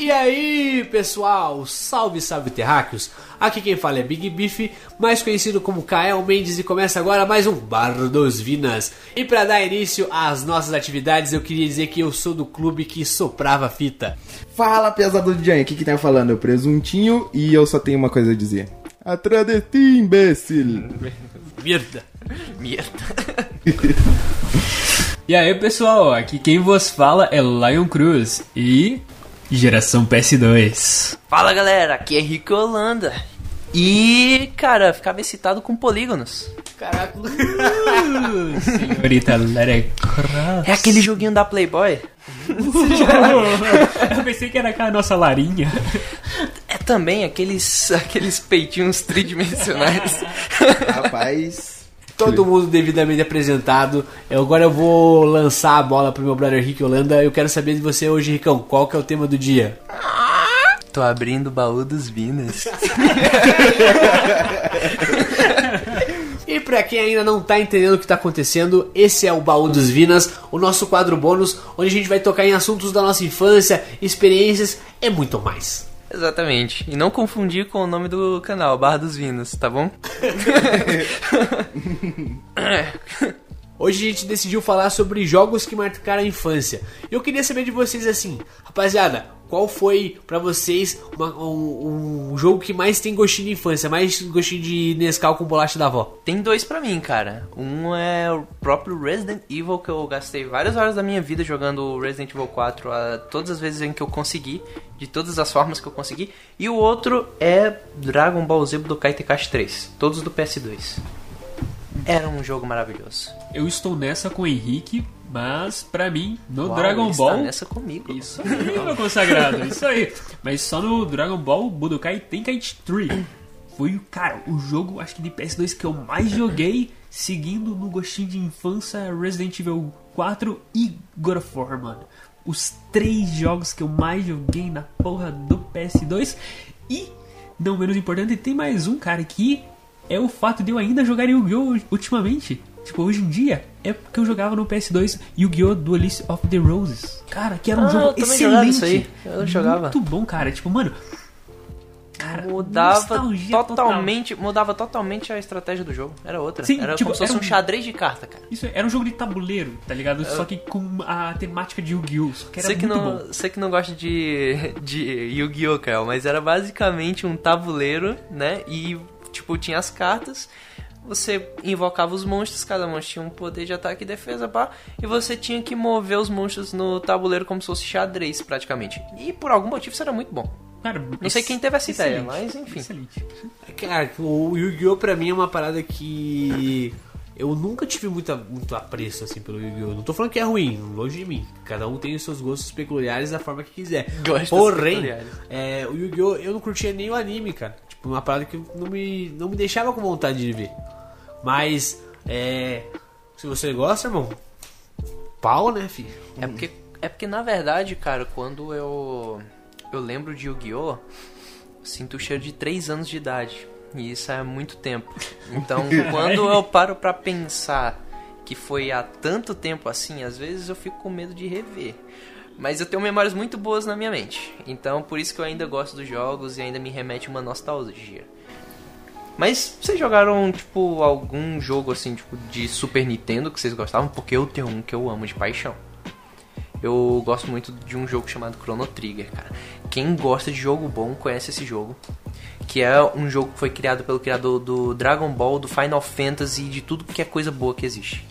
E aí, pessoal? Salve, salve terráqueos! Aqui quem fala é Big Beef, mais conhecido como Kael Mendes, e começa agora mais um Bar dos Vinas. E para dar início às nossas atividades, eu queria dizer que eu sou do clube que soprava fita. Fala, pesado de Jan, aqui que tá falando é o Presuntinho e eu só tenho uma coisa a dizer. Atrás de ti, imbécil! Merda! Merda. E aí pessoal, aqui quem vos fala é Lion Cruz e geração PS2. Fala galera, aqui é Rico Holanda. E, cara, ficava excitado com polígonos. Caraca, Senhorita Larry Cross. É aquele joguinho da Playboy? Eu pensei que era com a nossa Larinha. Também aqueles, aqueles peitinhos tridimensionais. Rapaz, todo mundo devidamente apresentado. Eu, agora eu vou lançar a bola pro meu brother Rick Holanda. Eu quero saber de você hoje, Ricão, qual que é o tema do dia? Tô abrindo o baú dos Vinas. E pra quem ainda não tá entendendo o que tá acontecendo, esse é o Baú dos Vinas, o nosso quadro bônus, onde a gente vai tocar em assuntos da nossa infância, experiências e muito mais. Exatamente. E não confundir com o nome do canal, Barra dos Vinos, tá bom? Hoje a gente decidiu falar sobre jogos que marcaram a infância. E eu queria saber de vocês assim, rapaziada, qual foi pra vocês uma- um, um jogo que mais tem gostinho de infância, mais gostinho de Nescau com bolacha da avó? Tem dois pra mim, cara. Um é o próprio Resident Evil, que eu gastei várias horas da minha vida jogando o Resident Evil 4, a, todas as vezes em que eu consegui, de todas as formas que eu consegui. E o outro é Dragon Ball Z Budokai Tenkaichi 3, todos do PS2. Era um jogo maravilhoso. Eu estou nessa com o Henrique, mas pra mim, no Uau, Dragon Ball. Está nessa comigo. Isso aí, meu consagrado, isso aí. Mas só no Dragon Ball Budokai Tenkaichi 3. Foi, o cara, o jogo, acho que de PS2 que eu mais joguei, seguindo no gostinho de infância Resident Evil 4 e God of War, mano. Os três jogos que eu mais joguei na porra do PS2. E, não menos importante, tem mais um, cara, que é o fato de eu ainda jogar Yu-Gi-Oh! ultimamente. Tipo, hoje em dia, é porque eu jogava no PS2 Yu-Gi-Oh! Duelist of the Roses. Cara, que era um Ah, jogo excelente. isso aí. Eu jogava. Muito bom, cara. Tipo, mano... Cara, Mudava totalmente, mudava totalmente a estratégia do jogo. Era outra. Sim, era tipo, como se fosse um um- xadrez de carta, cara. Isso era um jogo de tabuleiro, tá ligado? Só que com a temática de Yu-Gi-Oh! Só que era Você que, muito não, bom. você que não gosta de, de Yu-Gi-Oh, Kael, mas era basicamente um tabuleiro, né? E, tipo, tinha as cartas, você invocava os monstros, cada monstro tinha um poder de ataque e defesa, pá, e você tinha que mover os monstros no tabuleiro como se fosse xadrez, praticamente. E por algum motivo isso era muito bom. Cara, Não sei quem teve essa ideia, mas enfim. Excelente. Cara, o Yu-Gi-Oh! pra mim é uma parada que. Eu nunca tive muita, muito apreço assim pelo Yu-Gi-Oh! Não tô falando que é ruim, longe de mim. Cada um tem os seus gostos peculiares da forma que quiser. Gostos Porém, é, o Yu-Gi-Oh! eu não curtia nem o anime, cara. Tipo, uma parada que não me, não me deixava com vontade de ver. Mas, é. Se você gosta, irmão, pau, né, filho? É porque, é porque na verdade, cara, quando eu eu lembro de Yu-Gi-Oh, sinto o cheiro de 3 anos de idade. E isso é muito tempo. Então, quando eu paro pra pensar que foi há tanto tempo assim, às vezes eu fico com medo de rever. Mas eu tenho memórias muito boas na minha mente. Então, por isso que eu ainda gosto dos jogos e ainda me remete uma nostalgia. Mas vocês jogaram, tipo, algum jogo assim, tipo, de Super Nintendo que vocês gostavam? Porque eu tenho um que eu amo de paixão. Eu gosto muito de um jogo chamado Chrono Trigger, cara. Quem gosta de jogo bom conhece esse jogo. Que é um jogo que foi criado pelo criador do Dragon Ball, do Final Fantasy e de tudo que é coisa boa que existe.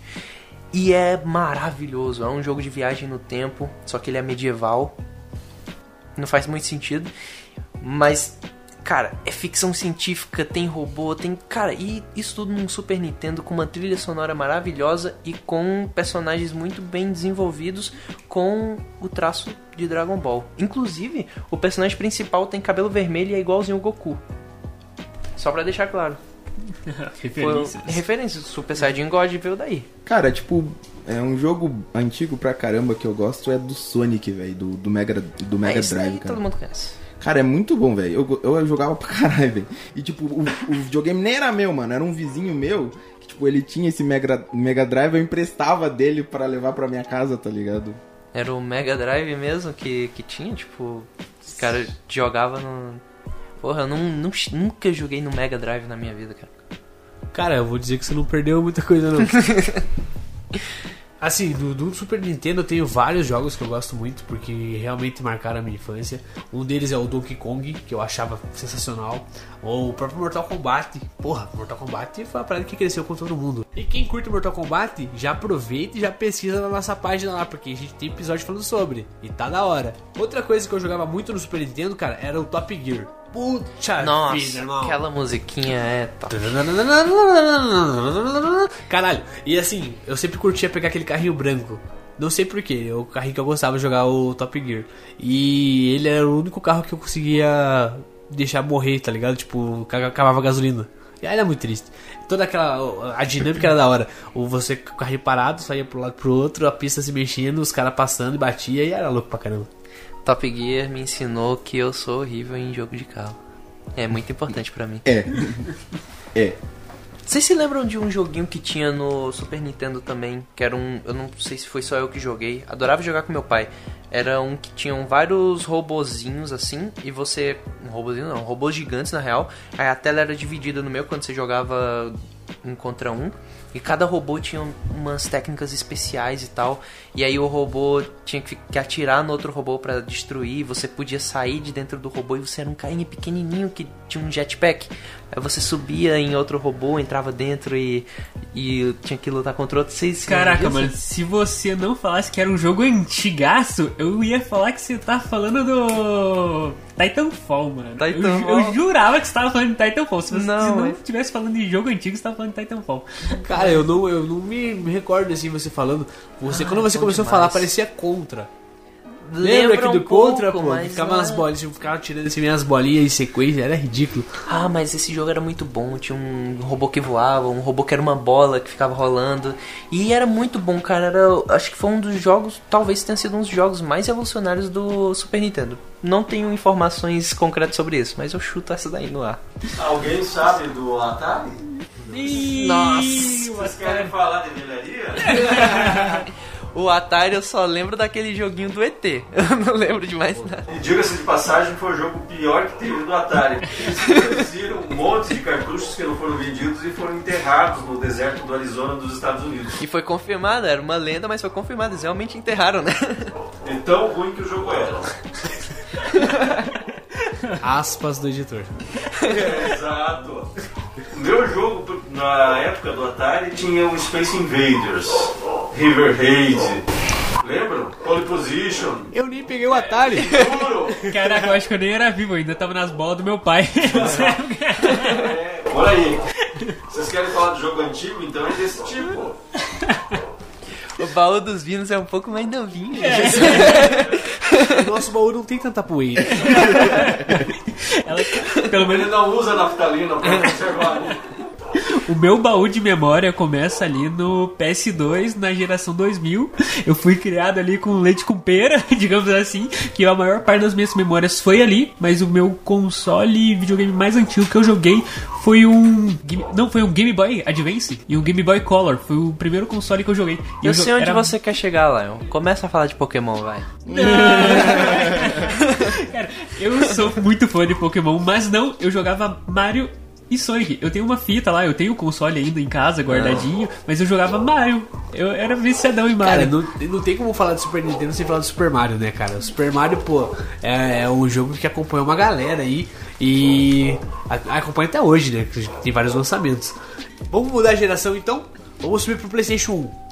E é maravilhoso. É um jogo de viagem no tempo, só que ele é medieval. Não faz muito sentido. Mas, cara, é ficção científica, tem robô, tem. Cara, e isso tudo num Super Nintendo com uma trilha sonora maravilhosa e com personagens muito bem desenvolvidos com o traço de Dragon Ball. Inclusive, o personagem principal tem cabelo vermelho e é igualzinho o Goku. Só pra deixar claro. Foi Referências. referência. Super Saiyajin God veio daí. cara, tipo, é um jogo antigo pra caramba que eu gosto é do Sonic, velho, do, do Mega, do Mega é isso Drive, aí cara. todo mundo conhece. Cara, é muito bom, velho. Eu, eu jogava pra caralho, velho. E tipo, o, o videogame nem era meu, mano. Era um vizinho meu. Que, tipo, ele tinha esse Mega, Mega Drive, eu emprestava dele pra levar pra minha casa, tá ligado? Era o Mega Drive mesmo que, que tinha, tipo, os caras jogavam no. Porra, eu não, não- nunca joguei no Mega Drive na minha vida, cara. Cara, eu vou dizer que você não perdeu muita coisa, não. Assim, do, do Super Nintendo eu tenho vários jogos que eu gosto muito, porque realmente marcaram a minha infância. Um deles é o Donkey Kong, que eu achava sensacional. Ou o próprio Mortal Kombat. Porra, Mortal Kombat foi uma parada que cresceu com todo mundo. E quem curte Mortal Kombat, já aproveita e já pesquisa na nossa página lá, porque a gente tem episódio falando sobre. E tá da hora. Outra coisa que eu jogava muito no Super Nintendo, cara, era o Top Gear. Puta Nossa, vida, irmão. aquela musiquinha é top. Caralho, e assim, eu sempre curtia pegar aquele carrinho branco. Não sei porquê, o carrinho que eu gostava de jogar o Top Gear. E ele era o único carro que eu conseguia deixar morrer, tá ligado? Tipo, ca- acabava a gasolina. E aí era muito triste. Toda aquela. A dinâmica era da hora. O você com o carrinho parado, saía pro lado pro outro, a pista se mexendo, os caras passando e batia e era louco pra caramba. Top Gear me ensinou que eu sou horrível em jogo de carro. É muito importante pra mim. É. É. Vocês se lembram de um joguinho que tinha no Super Nintendo também? Que era um. Eu não sei se foi só eu que joguei. Adorava jogar com meu pai. Era um que tinham vários robozinhos assim. E você. Um robozinho não, robôs gigantes na real. Aí a tela era dividida no meio quando você jogava um contra um. E cada robô tinha umas técnicas especiais e tal. E aí o robô tinha que, atirar no outro robô pra destruir. Você podia sair de dentro do robô e você era um carinha pequenininho que tinha um jetpack. Aí você subia em outro robô, entrava dentro e, e tinha que lutar contra outro. Vocês Caraca, mano, se você não falasse que era um jogo antigaço, eu ia falar que você tá falando do Titanfall, mano. Titanfall. Eu, eu jurava que você tava falando de Titanfall. Se você Não, se não é. estivesse falando de jogo antigo, você tava falando de Titanfall. Cara, eu não, eu não me, me recordo assim você falando. Você, quando você Ah, começou a demais. falar, parecia contra. Lembra, Lembra que do um pouco, contra, pô? mas Ficava não umas é. bolinhas, tipo, ficava tirando assim minhas bolinhas em sequência, era ridículo. Ah, mas esse jogo era muito bom. Tinha um robô que voava, um robô que era uma bola que ficava rolando. E era muito bom, cara. Era, acho que foi um dos jogos, talvez tenha sido um dos jogos mais revolucionários do Super Nintendo. Não tenho informações concretas sobre isso, mas eu chuto essa daí no ar. Alguém sabe do Atari? Nossa! Vocês querem falar de velharia? O Atari eu só lembro daquele joguinho do ET. Eu não lembro de mais nada. E diga-se de passagem, foi o jogo pior que teve do Atari. Eles produziram um monte de cartuchos que não foram vendidos e foram enterrados no deserto do Arizona dos Estados Unidos. E foi confirmado, era uma lenda, mas foi confirmado. Eles realmente enterraram, né? E tão ruim que o jogo era. Aspas do editor. Exato. O meu jogo, na época do Atari, tinha o Space Invaders, River Raid. Lembram? Pole Position. Eu nem peguei o Atari. Juro! Caraca, eu acho que eu nem era vivo ainda, tava nas bolas do meu pai. É, olha aí. Vocês querem falar do jogo antigo? Então é desse tipo. O baú dos vinos é um pouco mais novinho. Nosso baú não tem tanta poeira. Ela- pelo menos Ele não usa naftalina pra conservar. O meu baú de memória começa ali no PS2, na geração 2000. Eu fui criado ali com leite com pera, digamos assim, que a maior parte das minhas memórias foi ali, mas o meu console e videogame mais antigo que eu joguei foi um. Não, foi um Game Boy Advance e um Game Boy Color. Foi o primeiro console que eu joguei. E Eu jo- sei onde era- você quer chegar, Lion. Começa a falar de Pokémon, vai. Cara, eu sou muito fã de Pokémon, mas não, eu jogava Mario e Sonic. Eu tenho uma fita lá, eu tenho o console ainda em casa, guardadinho, mas eu jogava Mario. Eu era viciadão em Cara, Mario. não, não tem como falar de Super Nintendo sem falar do Super Mario, né, cara? O Super Mario, pô, é, é um jogo que acompanha uma galera aí e acompanha até hoje, né? Tem vários lançamentos. Vamos mudar a geração então? Vamos subir pro PlayStation 1.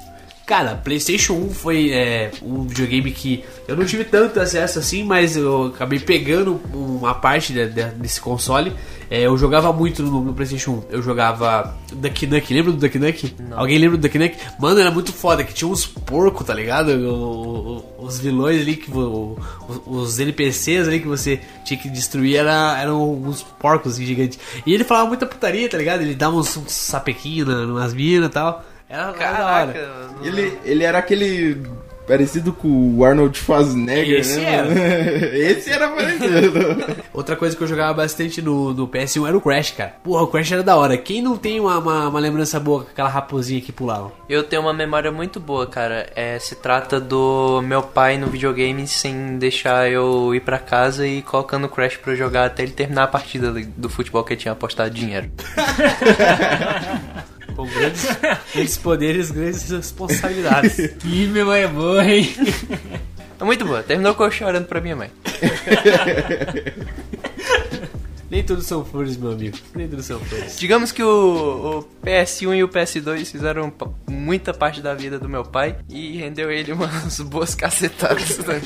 Cara, PlayStation 1 foi é, um videogame que eu não tive tanto acesso assim, mas eu acabei pegando uma parte de- de- desse console. É, eu jogava muito no, no PlayStation 1. Eu jogava Duck Nuck, lembra do Duck Nuck? Alguém lembra do Duck Nuck? Mano, era muito foda, que tinha uns porcos, tá ligado? O- o- os vilões ali, que o- os NPCs ali que você tinha que destruir era, eram uns porcos gigantes. E ele falava muita putaria, tá ligado? Ele dava uns, uns sapequinhos na- numas minas e tal. Era, hora. Caraca, Ele, ele era aquele parecido com o Arnold Schwarzenegger, Esse né? era. Esse era parecido. Outra coisa que eu jogava bastante no, no PS1 era o Crash, cara. Porra, o Crash era da hora. Quem não tem uma, uma, uma lembrança boa com aquela raposinha que pulava? Eu tenho uma memória muito boa, cara. É, se trata do meu pai no videogame sem deixar eu ir pra casa e colocando o Crash pra eu jogar até ele terminar a partida do- do futebol que ele tinha apostado dinheiro. Com grandes, grandes poderes, grandes responsabilidades. Que memória boa, hein? É muito boa. Terminou com eu chorando pra minha mãe. Nem tudo são flores, meu amigo. Nem tudo são flores. Digamos que o, o PS1 e o PS2 fizeram muita parte da vida do meu pai e rendeu ele umas boas cacetadas. Né?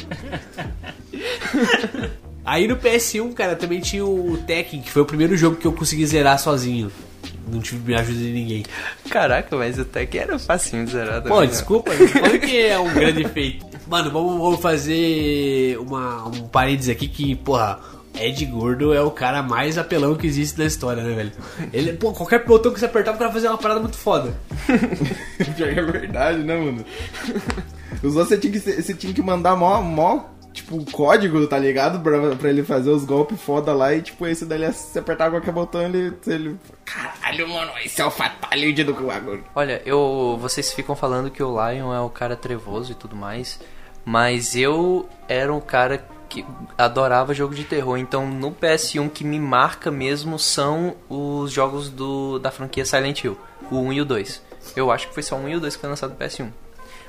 Aí no PS1, cara, também tinha o Tekken, que foi o primeiro jogo que eu consegui zerar sozinho. Não tive ajuda de ninguém. Caraca, mas até que era facinho de zerar. Pô, também, né? desculpa, não fala que é um grande feito. Mano, vamos, vamos fazer uma, um parênteses aqui que, porra, Ed Gordo é o cara mais apelão que existe na história, né, velho? Ele, pô, qualquer botão que você apertava, o cara fazia uma parada muito foda. Pior que é verdade, né, mano? Os outros você tinha que, você tinha que mandar mó, mó, tipo, código, tá ligado? Pra, pra ele fazer os golpes foda lá e, tipo, esse daí, se você apertar qualquer botão, ele... ele... Caralho, mano, esse é o fatality do bagulho. Olha, eu, vocês ficam falando que o Lion é o cara trevoso e tudo mais, mas eu era um cara que adorava jogo de terror. Então, no PS1 que me marca mesmo são os jogos do, da franquia Silent Hill, o 1 e o 2. Eu acho que foi só o 1 e o 2 que foi lançado no PS1.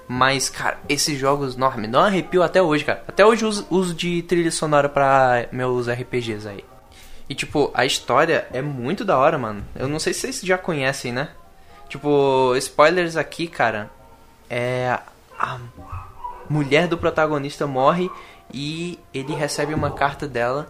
Mas, cara, esses jogos, não, me dá um arrepio até hoje, cara. Até hoje eu uso, uso de trilha sonora pra meus RPGs aí. E, tipo, a história é muito da hora, mano. Eu não sei se vocês já conhecem, né? Tipo, spoilers aqui, cara. É. A mulher do protagonista morre e ele recebe uma carta dela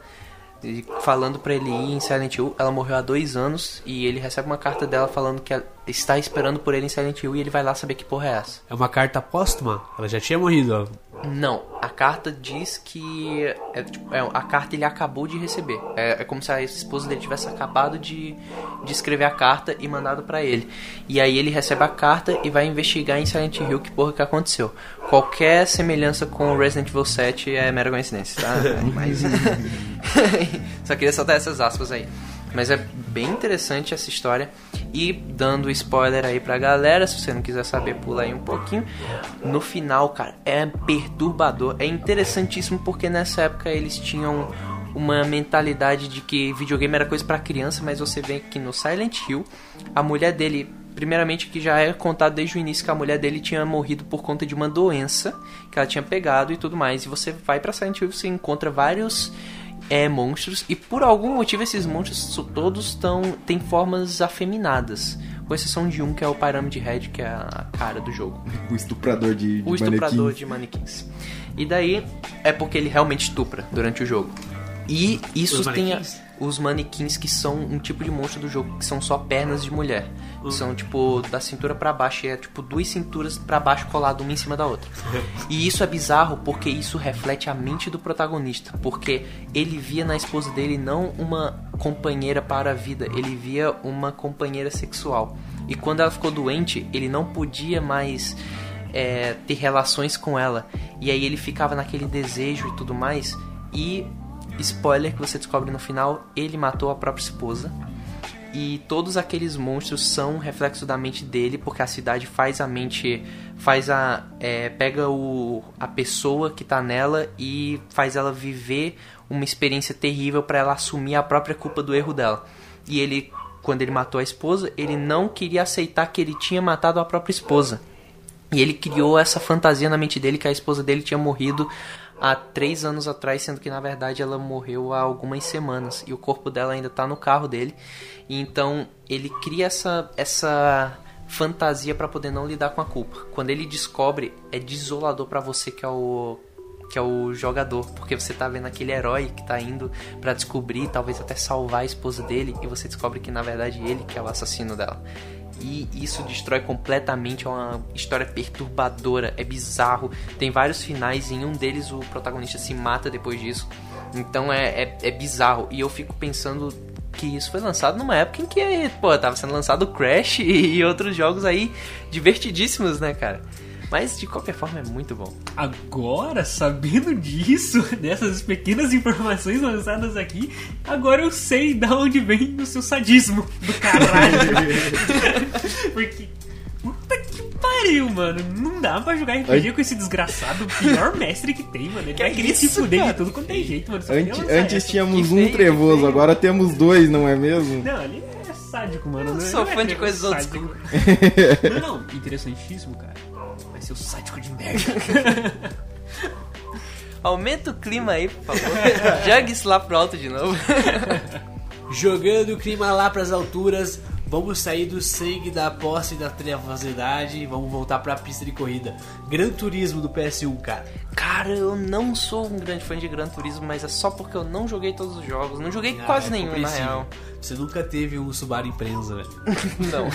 falando pra ele ir em Silent Hill. Ela morreu há dois anos e ele recebe uma carta dela falando que está esperando por ele em Silent Hill e ele vai lá saber que porra é essa. É uma carta póstuma? Ela já tinha morrido, ó. Não, a carta diz que. É, tipo, é, a carta ele acabou de receber. É, é como se a esposa dele tivesse acabado de, de escrever a carta e mandado pra ele. E aí ele recebe a carta e vai investigar em Silent Hill que porra que aconteceu. Qualquer semelhança com Resident Evil 7 é mera coincidência, tá? Mas. Só queria soltar essas aspas aí. Mas é bem interessante essa história. E dando spoiler aí pra galera, se você não quiser saber, pula aí um pouquinho. No final, cara, é perturbador. É interessantíssimo porque nessa época eles tinham uma mentalidade de que videogame era coisa pra criança, mas você vê que no Silent Hill, a mulher dele, primeiramente que já é contado desde o início que a mulher dele tinha morrido por conta de uma doença que ela tinha pegado e tudo mais. E você vai pra Silent Hill e você encontra vários é, monstros e por algum motivo esses monstros todos estão têm formas afeminadas, com exceção de um que é o Pyramid Head, que é a cara do jogo, O estuprador de, de o estuprador manequins. de manequins. E daí é porque ele realmente estupra durante o jogo. E isso Os tem a- manequins? Os manequins que são um tipo de monstro do jogo que são só pernas de mulher. Que São tipo da cintura pra baixo, e é tipo duas cinturas pra baixo colado uma em cima da outra. E isso é bizarro porque isso reflete a mente do protagonista, porque ele via na esposa dele não uma companheira para a vida, ele via uma companheira sexual. E quando ela ficou doente, ele não podia mais é, ter relações com ela. E aí ele ficava naquele desejo e tudo mais. E spoiler que você descobre no final, ele matou a própria esposa. E todos aqueles monstros são reflexo da mente dele, porque a cidade faz a mente. faz a. é, pega o, a pessoa que tá nela e faz ela viver uma experiência terrível para ela assumir a própria culpa do erro dela. E ele, quando ele matou a esposa, ele não queria aceitar que ele tinha matado a própria esposa. E ele criou essa fantasia na mente dele que a esposa dele tinha morrido há três anos atrás, sendo que na verdade ela morreu há algumas semanas e o corpo dela ainda tá no carro dele. E então ele cria essa essa fantasia para poder não lidar com a culpa. Quando ele descobre, é desolador para você que é o que é o jogador, porque você tá vendo aquele herói que tá indo pra descobrir, talvez até salvar a esposa dele, e você descobre que na verdade ele que é o assassino dela. E isso destrói completamente, é uma história perturbadora, é bizarro. Tem vários finais, e em um deles o protagonista se mata depois disso. Então é, é, é bizarro. E eu fico pensando que isso foi lançado numa época em que, pô, tava sendo lançado Crash e outros jogos aí divertidíssimos, né, cara? Mas de qualquer forma é muito bom. Agora, sabendo disso, dessas pequenas informações lançadas aqui, agora eu sei da onde vem o seu sadismo do caralho. Porque. Puta que pariu, mano. Não dá pra jogar RPG com esse desgraçado, o pior mestre que tem, mano. Ele vai querer se fuder de tudo quanto tem jeito, mano. Antes, essa. tínhamos Que um feio, que trevoso, agora temos dois, não é mesmo? Não, ele é sádico, mano. Eu Não, sou ele fã vai de coisas sádico. Não, não, interessantíssimo, cara. Vai ser o sádico de merda. Aumenta o clima aí, por favor. Jogue isso lá pro alto de novo. Jogando o clima lá pras alturas, vamos sair do sangue da posse e da trevosidade e vamos voltar pra pista de corrida. Gran Turismo do PS1, cara. Cara, eu não sou um grande fã de Gran Turismo, mas é só porque eu não joguei todos os jogos. Não joguei Ah, quase é nenhum, na real. Você nunca teve um Subaru Impreza, velho. Não.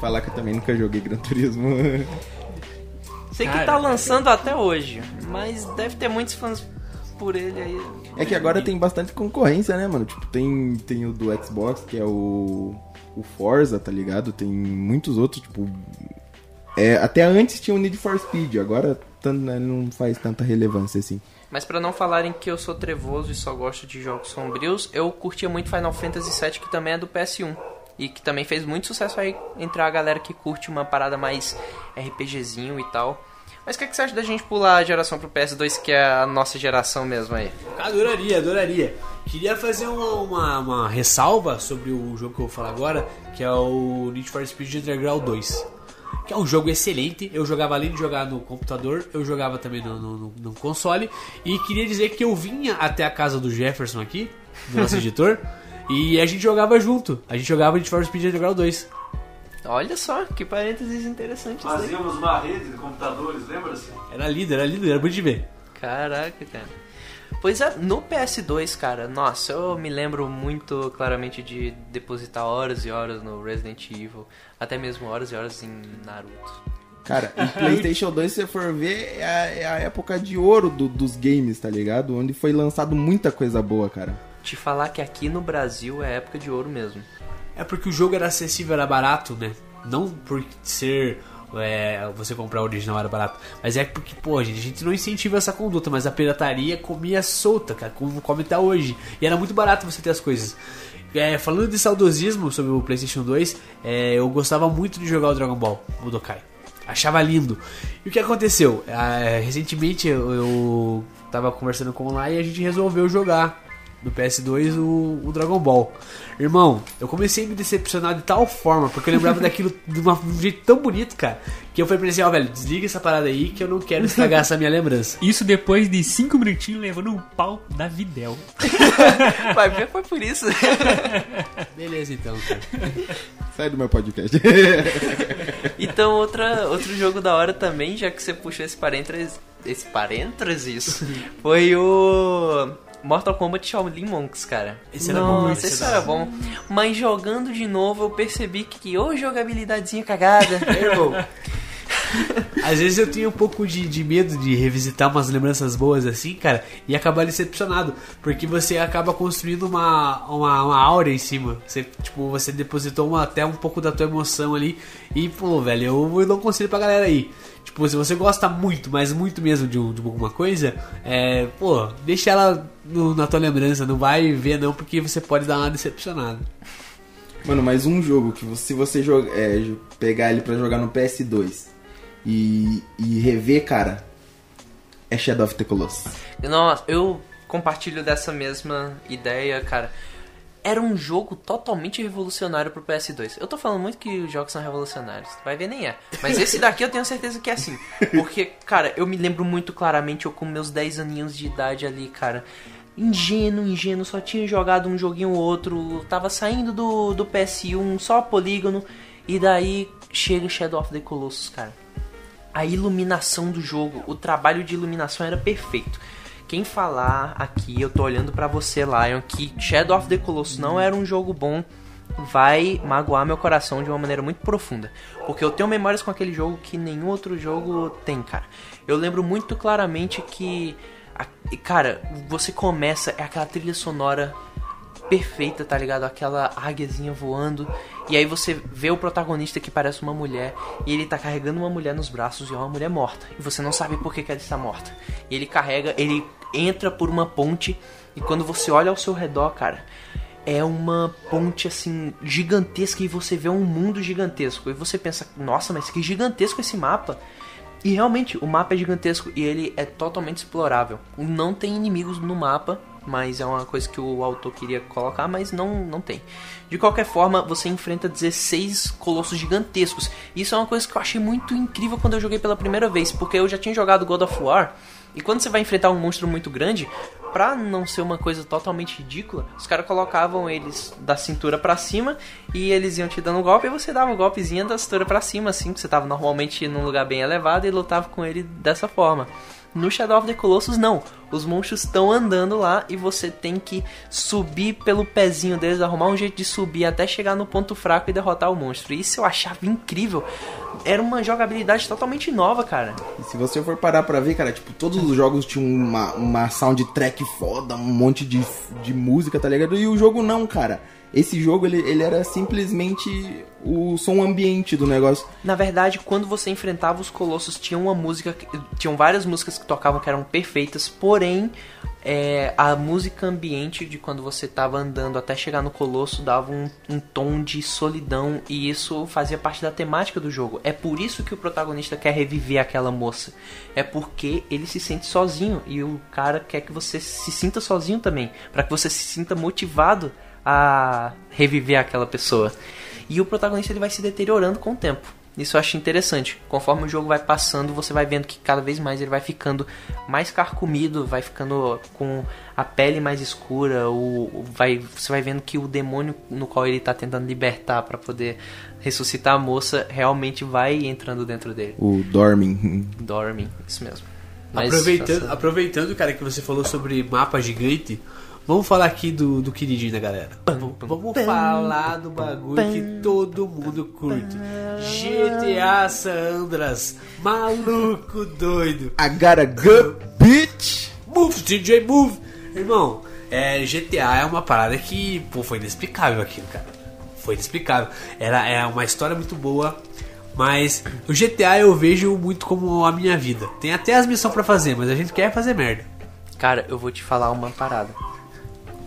Falar que eu também nunca joguei Gran Turismo. Sei que Cara, tá lançando até hoje, mas deve ter muitos fãs por ele aí. É que agora tem bastante concorrência, né, mano? Tipo, tem, tem o do Xbox, que é o, o Forza, tá ligado? Tem muitos outros, tipo... É, até antes tinha o Need for Speed, agora tan- né, não faz tanta relevância assim. Mas pra não falarem que eu sou trevoso e só gosto de jogos sombrios, eu curtia muito Final Fantasy VII, que também é do PS1. E que também fez muito sucesso aí entre a galera que curte uma parada mais RPGzinho e tal. Mas o que, que você acha da gente pular a geração pro PS2, que é a nossa geração mesmo aí? Adoraria, adoraria. Queria fazer uma, uma, uma ressalva sobre o jogo que eu vou falar agora, que é o Need for Speed Underground 2. Que é um jogo excelente. Eu jogava além de jogar no computador, eu jogava também no- no- no console. E queria dizer que eu vinha até a casa do Jefferson aqui, do nosso editor, e a gente jogava junto. A gente jogava Need for Speed Underground 2. Olha só, que parênteses interessantes. Fazíamos uma rede de computadores, lembra-se? Era lindo, era lindo, era bonito de ver. Caraca, cara. Pois é, no PS2, cara, nossa, eu me lembro muito claramente de depositar horas e horas no Resident Evil, até mesmo horas e horas em Naruto. Cara, e PlayStation 2, se você for ver, é a, é a época de ouro do- dos games, tá ligado? Onde foi lançado muita coisa boa, cara. Te falar que aqui no Brasil é época de ouro mesmo. É porque o jogo era acessível, era barato, né? Não por ser é, você comprar original era barato, mas é porque, pô, gente, a gente não incentiva essa conduta, mas a pirataria comia solta, cara, como come até hoje. E era muito barato você ter as coisas. É, falando de saudosismo sobre o PlayStation 2, é, eu gostava muito de jogar o Dragon Ball Budokai. Achava lindo. E o que aconteceu? Ah, recentemente eu, eu tava conversando com o lá e a gente resolveu jogar no PS2 o, o Dragon Ball. Irmão, eu comecei a me decepcionar de tal forma, porque eu lembrava daquilo de, uma- de um jeito tão bonito, cara, que eu falei pra ele assim, ó, velho, desliga essa parada aí que eu não quero estragar essa minha lembrança. Isso depois de 5 minutinhos levando um pau da Videl. Vai ver, foi por isso. Beleza então, cara. Sai do meu podcast. Então, outra, outro jogo da hora também, já que você puxou esse parênteses, esse parênteses, foi o Mortal Kombat Shaolin Monks, cara. Esse era bom, Nossa, esse esse era bom. Mas jogando de novo, eu percebi que, ô jogabilidadezinha cagada. Irmão, Às vezes eu tinha um pouco de, de medo de revisitar umas lembranças boas assim, cara, e acabar decepcionado, porque você acaba construindo uma, uma, uma aura em cima. Você, tipo, você depositou uma- até um pouco da tua emoção ali, e, pô, velho, eu, eu um conselho pra galera aí. Tipo, se você gosta muito, mas muito mesmo de, de alguma coisa, é, pô, deixa ela no- na tua lembrança, não vai ver não, porque você pode dar uma decepcionada. Mano, mas um jogo que você- se você joga, é, pegar ele pra jogar no PS2 e, e rever, cara, é Shadow of the Colossus. Nossa, eu compartilho dessa mesma ideia, cara. Era um jogo totalmente revolucionário pro PS2. Eu tô falando muito que os jogos são revolucionários. Vai ver, nem é. Mas esse daqui eu tenho certeza que é assim. Porque, cara, eu me lembro muito claramente, eu com meus 10 aninhos de idade ali, cara. Ingênuo, ingênuo, só tinha jogado um joguinho ou outro. Tava saindo do, do PS1, só polígono. E daí chega Shadow of the Colossus, cara a iluminação do jogo, o trabalho de iluminação era perfeito. Quem falar aqui, eu tô olhando pra você, Lion, que Shadow of the Colossus não era um jogo bom, vai magoar meu coração de uma maneira muito profunda. Porque eu tenho memórias com aquele jogo que nenhum outro jogo tem, cara. Eu lembro muito claramente que. Cara, você começa, é aquela trilha sonora perfeita, tá ligado? Aquela águiazinha voando. E aí você vê o protagonista que parece uma mulher. E ele tá carregando uma mulher nos braços e é uma mulher morta. E você não sabe por que, que ela está morta. E ele carrega, ele entra por uma ponte. E quando você olha ao seu redor, cara, é uma ponte assim gigantesca e você vê um mundo gigantesco. E você pensa, nossa, mas que gigantesco esse mapa. E realmente, o mapa é gigantesco e ele é totalmente explorável. Não tem inimigos no mapa, mas é uma coisa que o autor queria colocar, mas não, não tem. De qualquer forma, você enfrenta 16 colossos gigantescos. Isso é uma coisa que eu achei muito incrível quando eu joguei pela primeira vez, porque eu já tinha jogado God of War. E quando você vai enfrentar um monstro muito grande, pra não ser uma coisa totalmente ridícula, os caras colocavam eles da cintura para cima e eles iam te dando um golpe e você dava um golpezinho da cintura para cima, assim, que você tava normalmente num lugar bem elevado e lutava com ele dessa forma. No Shadow of the Colossus, não. Os monstros estão andando lá e você tem que subir pelo pezinho deles, arrumar um jeito de subir até chegar no ponto fraco e derrotar o monstro. Isso eu achava incrível. Era uma jogabilidade totalmente nova, cara. E se você for parar pra ver, cara, tipo, todos os jogos tinham uma, uma soundtrack foda, um monte de, de música, tá ligado? E o jogo não, cara. Esse jogo, ele, ele era simplesmente o som ambiente do negócio. Na verdade, quando você enfrentava os colossos, tinha uma música, tinham várias músicas que tocavam que eram perfeitas, porém é, a música ambiente de quando você tava andando até chegar no colosso dava um, um tom de solidão e isso fazia parte da temática do jogo. É por isso que o protagonista quer reviver aquela moça. É porque ele se sente sozinho e o cara quer que você se sinta sozinho também, para que você se sinta motivado a reviver aquela pessoa. E o protagonista ele vai se deteriorando com o tempo. Isso eu acho interessante. Conforme o jogo vai passando, você vai vendo que cada vez mais ele vai ficando mais carcomido, vai ficando com a pele mais escura, o, vai, você vai vendo que o demônio no qual ele tá tentando libertar para poder ressuscitar a moça realmente vai entrando dentro dele. O Dormin. Dorming, isso mesmo. Mas, aproveitando, aproveitando, cara, que você falou sobre mapa gigante, vamos falar aqui do, do queridinho da galera. Vamos, falar do bagulho que todo mundo curte. GTA San Andreas, maluco doido. I gotta go, bitch! Move, DJ Move! Irmão, é, GTA é uma parada que, pô, foi inexplicável aquilo, cara. Foi inexplicável. Era, é uma história muito boa, mas o GTA eu vejo muito como a minha vida. Tem até as missões pra fazer, mas a gente quer fazer merda. Cara, eu vou te falar uma parada.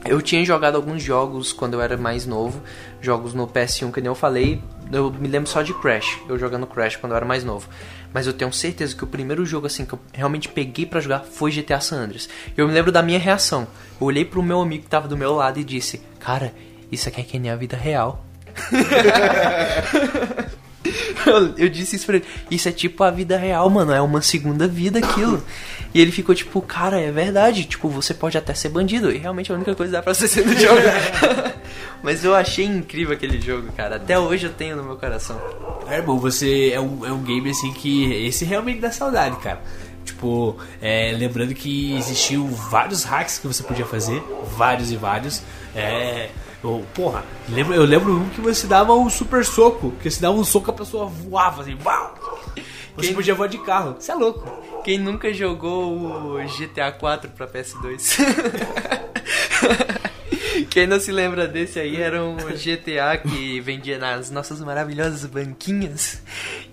Eu tinha jogado alguns jogos quando eu era mais novo, jogos no PS1 que nem eu falei. Eu me lembro só de Crash, eu jogando Crash quando eu era mais novo. Mas eu tenho certeza que o primeiro jogo assim que eu realmente peguei pra jogar foi GTA San Andreas. Eu me lembro da minha reação. Eu olhei pro meu amigo que tava do meu lado e disse: "Cara, isso aqui é que nem a vida real". Eu, eu disse isso pra ele. Isso é tipo a vida real, mano. É uma segunda vida aquilo. E ele ficou tipo, cara, é verdade. Tipo, você pode até ser bandido. E realmente a única coisa que dá pra ser no jogo. Mas eu achei incrível aquele jogo, cara. Até hoje eu tenho no meu coração. É, irmão, você é um, é um game assim que. Esse realmente dá saudade, cara. Tipo, é, lembrando que existiam vários hacks que você podia fazer, vários e vários. É. Eu, porra, eu lembro um que você dava um super soco, que você dava um soco a pessoa voava assim, uau! Você Quem- podia voar de carro, você é louco. Quem nunca jogou o GTA 4 pra PS2? Quem não se lembra desse aí era um GTA que vendia nas nossas maravilhosas banquinhas.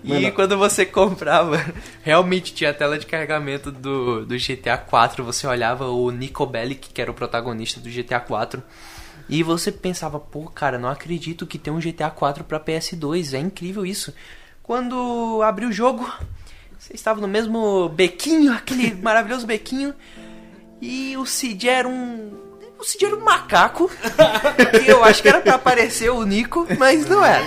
E Mano. quando você comprava, realmente tinha a tela de carregamento do, do GTA 4. Você olhava o Nico Bellic, que era o protagonista do GTA 4. E você pensava, pô, cara, não acredito que tem um GTA 4 pra PS2. É incrível isso. Quando abriu o jogo, você estava no mesmo bequinho, aquele maravilhoso bequinho. E o Cid era um. O Cid era um macaco. que eu acho que era pra aparecer o Nico, mas não era.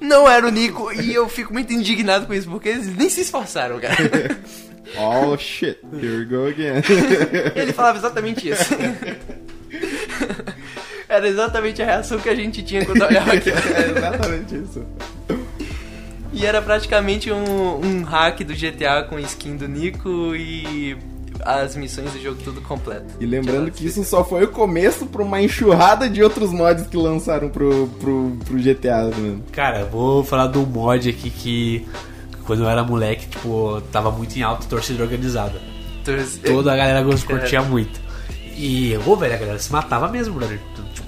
Não era o Nico. E eu fico muito indignado com isso, porque eles nem se esforçaram, cara. Oh shit, here we go again. Ele falava exatamente isso. Era exatamente a reação que a gente tinha quando olhava aquilo. é exatamente isso. E era praticamente um, um hack do GTA com skin do Nico e as missões do jogo tudo completo. E lembrando que isso só foi o começo pra uma enxurrada de outros mods que lançaram pro, pro, pro GTA, mano. Cara, vou falar de um mod aqui que quando eu era moleque, tipo, tava muito em alta torcida organizada. Toda a galera gost- curtia muito. E, ô, velho, a galera se matava mesmo, brother.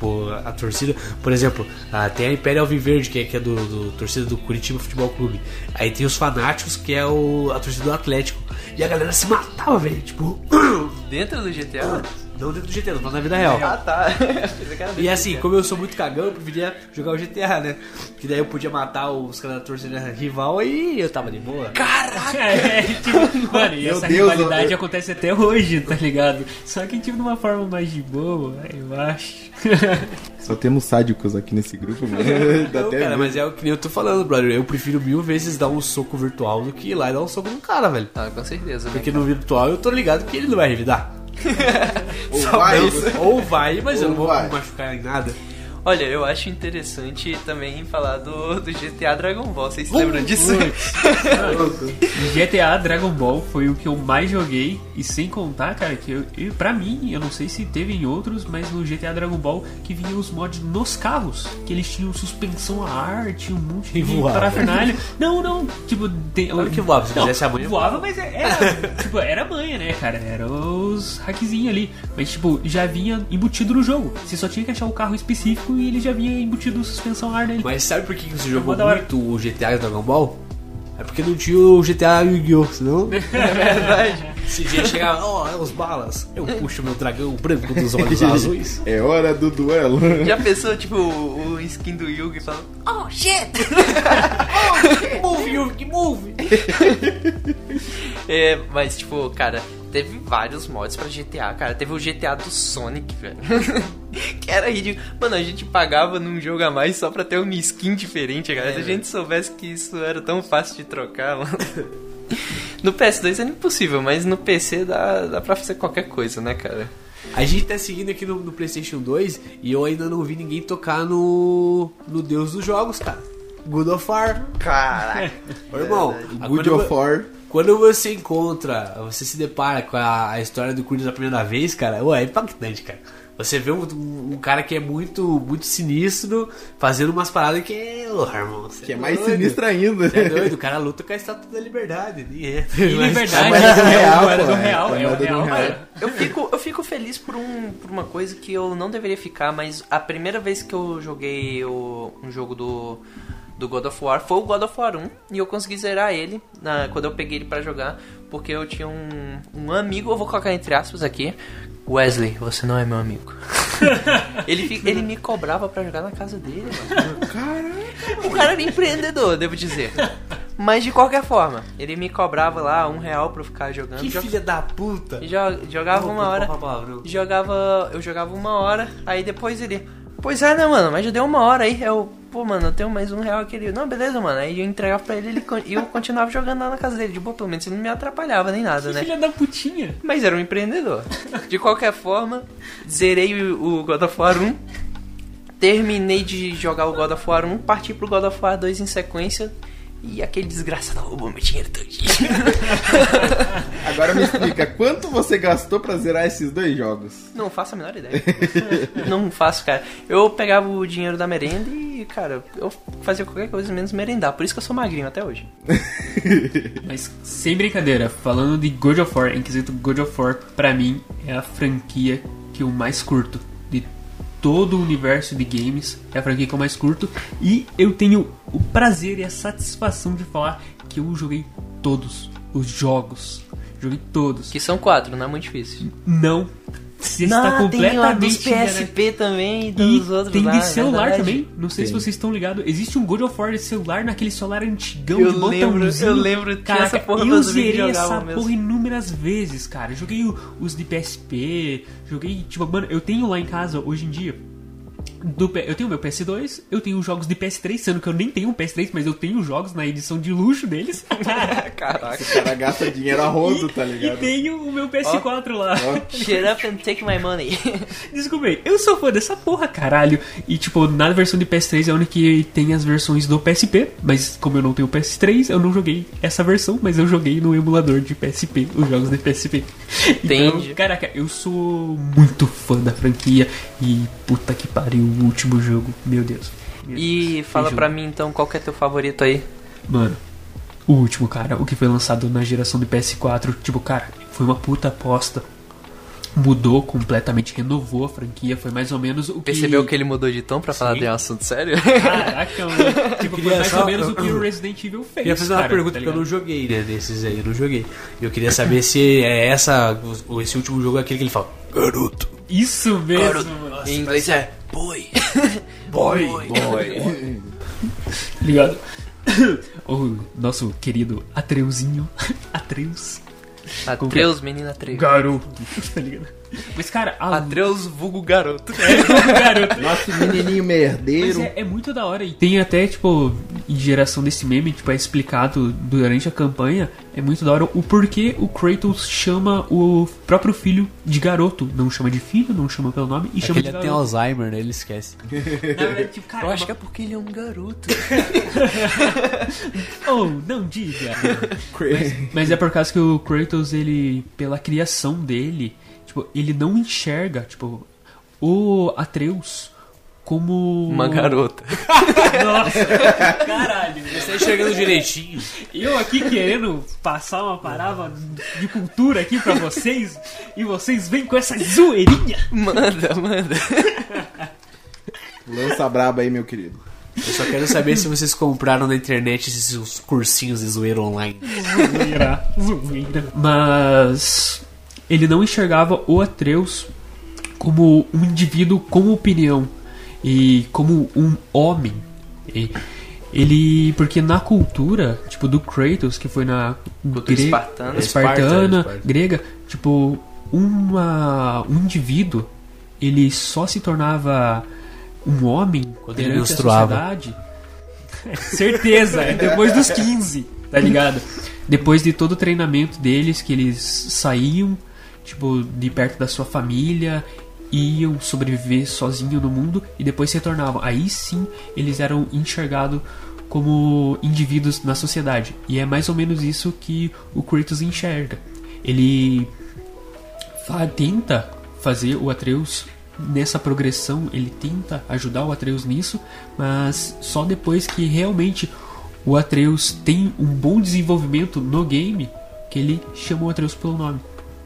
Tipo, a, torcida. Por exemplo, ah, tem a Império Alviverde, que é, que é do, do torcida do Curitiba Futebol Clube. Aí tem os fanáticos, que é o, a torcida do Atlético. E a galera se matava, velho. Tipo, Dentro do GTA? Não dentro do GTA, não na vida real. Ah, tá. E assim, do como eu sou muito cagão, eu preferia jogar o GTA, né? Que daí eu podia matar os caras da torcida rival e eu tava de boa. É, tipo, mano, e essa Deus, rivalidade acontece até hoje, tá ligado? Só que tipo de uma forma mais de boa, eu acho. Só temos sádicos aqui nesse grupo, mano. Dá Não, até cara, mas é o que eu tô falando, brother. Eu prefiro mil vezes dar um soco virtual do que ir lá e dar um soco no cara, velho. Ah, com certeza. né? Porque no virtual eu tô ligado que ele não vai revidar. Ou vai, Ou vai, mas eu Ou não vou vai. machucar em nada. Olha, eu acho interessante também falar do, do GTA Dragon Ball. Vocês se lembram disso? GTA Dragon Ball foi o que eu mais joguei e sem contar, cara, que eu, eu, pra mim, eu não sei se teve em outros, mas no GTA Dragon Ball que vinha os mods nos carros, que eles tinham suspensão a ar, tinha um monte de parafernália. Não, não, tipo, tem, Claro que voava, se não, fizesse a manha, voava, mas é- era, tipo, era manha, né, cara? Era os hackzinhos ali, mas tipo, já vinha embutido no jogo. Você só tinha que achar o carro específico e ele já vinha embutido suspensão ar nele. Mas sabe por que você jogou muito o GTA Dragon Ball? É porque não tinha o GTA Yu-Gi-Oh! Senão. É verdade. Se dia chegar, ó, é os balas. Eu puxo meu dragão branco dos olhos azuis. É hora do duelo. Já pensou, tipo, o skin do Yugi falando Oh, shit! Move, Yugi, move! É, mas, tipo, cara, teve vários mods pra GTA, cara. Teve o GTA do Sonic, velho. que era ridículo. Mano, a gente pagava num jogo a mais só pra ter uma skin diferente, cara. Se a gente soubesse que isso era tão fácil de trocar, mano. No PS2 era impossível, mas no PC dá, dá pra fazer qualquer coisa, né, cara? A gente tá seguindo aqui no, no PlayStation 2 e eu ainda não vi ninguém tocar no. no Deus dos Jogos, cara. Good of War. Caraca. Ô, irmão, a- Good of War. Quando você encontra, você se depara com a, a história do Kratos da primeira vez, cara, ué, é impactante, cara. Você vê um, um- um cara que é muito, muito sinistro fazendo umas paradas que é. Ô, irmão, Que é é mais doido. sinistro ainda. Você é doido, o cara luta com a estátua da liberdade. Nem é. E Mas- liberdade, mas é do real, do é. real, É é o do real, real. cara. Eu fico, eu fico feliz por, um, por uma coisa que eu não deveria ficar, mas a primeira vez que eu joguei o, um jogo do, do God of War foi o God of War 1 e eu consegui zerar ele na, quando eu peguei ele pra jogar, porque eu tinha um, um amigo, eu vou colocar entre aspas aqui, Wesley, você não é meu amigo. ele, ele me cobrava pra jogar na casa dele, mano. O cara era empreendedor, devo dizer. Mas de qualquer forma, ele me cobrava lá um real pra eu ficar jogando. Que Jo- filha da puta! jo- jogava uma hora. Jogava. Eu jogava uma hora, aí depois ele. Pois é, né, mano? Mas já deu uma hora aí. Eu, pô, mano, eu tenho mais um real aqui. Ele, não, beleza, mano. Aí eu entregava pra ele ele con- e eu continuava jogando lá na casa dele. De boa, pelo menos ele não me atrapalhava nem nada, Que né? filha da putinha. Mas era um empreendedor. De qualquer forma, zerei o, o God of War 1. Terminei de jogar o God of War 1, parti pro God of War 2 em sequência. E aquele desgraçado roubou meu dinheiro todinho. Agora me explica, quanto você gastou pra zerar esses dois jogos? Não faço a menor ideia. não faço, cara. Eu pegava o dinheiro da merenda e, cara, eu fazia qualquer coisa menos merendar. Por isso que eu sou magrinho até hoje. Mas sem brincadeira, falando de God of War, em quesito God of War, pra mim é a franquia que eu mais curto todo o universo de games. É a franquia que eu mais curto e eu tenho o prazer e a satisfação de falar que eu joguei todos os jogos. Joguei todos. Que são quatro, não é muito difícil. Não. Você está tem a dos completamente PSP também e E dos outros tem lá, de é celular verdade. também. Não sei se Tem. vocês estão ligados. Existe um God of War de celular naquele celular antigão Eu de lembro, eu lembro, tinha Caraca, essa porra eu zerei essa mesmo. porra inúmeras vezes, cara. Eu Joguei os de PSP, joguei, tipo, mano, eu tenho lá em casa hoje em dia. Do eu tenho meu PS2, eu tenho jogos de PS3, sendo que eu nem tenho um PS3, mas eu tenho jogos na edição de luxo deles. Caraca. Esse cara gasta dinheiro a rodo, tá e ligado? tenho o meu PS4 lá. Shut up and take my money. Desculpa aí, eu sou fã dessa porra, caralho. E, tipo, na versão de PS3 é a única que tem as versões do PSP. Mas, como eu não tenho PS3, eu não joguei essa versão, mas eu joguei no emulador de PSP, os jogos de PSP. Então, Entendi. caraca, eu sou muito fã da franquia. E, puta que pariu, o último jogo, meu Deus. Meu E Deus, fala pra mim então qual que é teu favorito aí. Mano, o último, cara, o que foi lançado na geração de PS4, tipo, cara, foi uma puta aposta. mudou completamente, renovou a franquia. Foi mais ou menos o que. Percebeu que ele mudou de tom pra falar Sim. de um assunto sério? Caraca, mano. Tipo, foi mais só- ou menos o que o Resident Evil fez. Queria fazer uma cara, pergunta tá que eu não joguei, né? Desses aí, eu não joguei. Eu queria saber se é essa. Esse último jogo é aquele que ele fala. Garoto. Isso mesmo, mano. em inglês é boy. Boy. Ligado? o nosso querido Atreuzinho. Atreus. Atreus, menina Atreus. Garoto. Tá ligado? Mas, cara, a Atreus, vulgo garoto. garoto. Nosso menininho Mas merdeiro. é, é muito da hora. E tem até, tipo, em geração desse meme, tipo, é explicado durante a campanha. É muito da hora o porquê o Kratos chama o próprio filho de garoto. Não chama de filho, não chama pelo nome e chama Ele de tem garoto. Alzheimer, né? Ele esquece. Na verdade, tipo, cara, Eu acho que é porque ele é um garoto. Oh, não diga. mas, mas é por causa que o Kratos, ele, pela criação dele, tipo, ele não enxerga, tipo, o Atreus como. Uma garota. Nossa, caralho. Você tá enxergando direitinho. Eu aqui querendo passar uma parada de cultura aqui pra vocês e vocês vêm com essa zoeirinha. Manda, manda. Lança braba aí, meu querido. Eu só quero saber se vocês compraram na internet esses cursinhos de zoeira online. Zoeira, zoeira. Mas ele não enxergava o Atreus como um indivíduo com opinião e como um homem. E ele, porque na cultura, tipo do Kratos, que foi na Cultura gre- espartana. espartana, Esparta, Esparta. grega, tipo uma um indivíduo, ele só se tornava um homem Quando ele perante a menstruava. sociedade. Certeza, é depois dos 15, tá ligado? Depois de todo o treinamento deles, que eles saíam, tipo, de perto da sua família, iam sobreviver sozinho no mundo e depois se retornavam. Aí sim eles eram enxergados como indivíduos na sociedade. E é mais ou menos isso que o Kratos enxerga. Ele fa- tenta fazer o Atreus nessa progressão, ele tenta ajudar o Atreus nisso, mas só depois que realmente o Atreus tem um bom desenvolvimento no game que ele chama o Atreus pelo nome.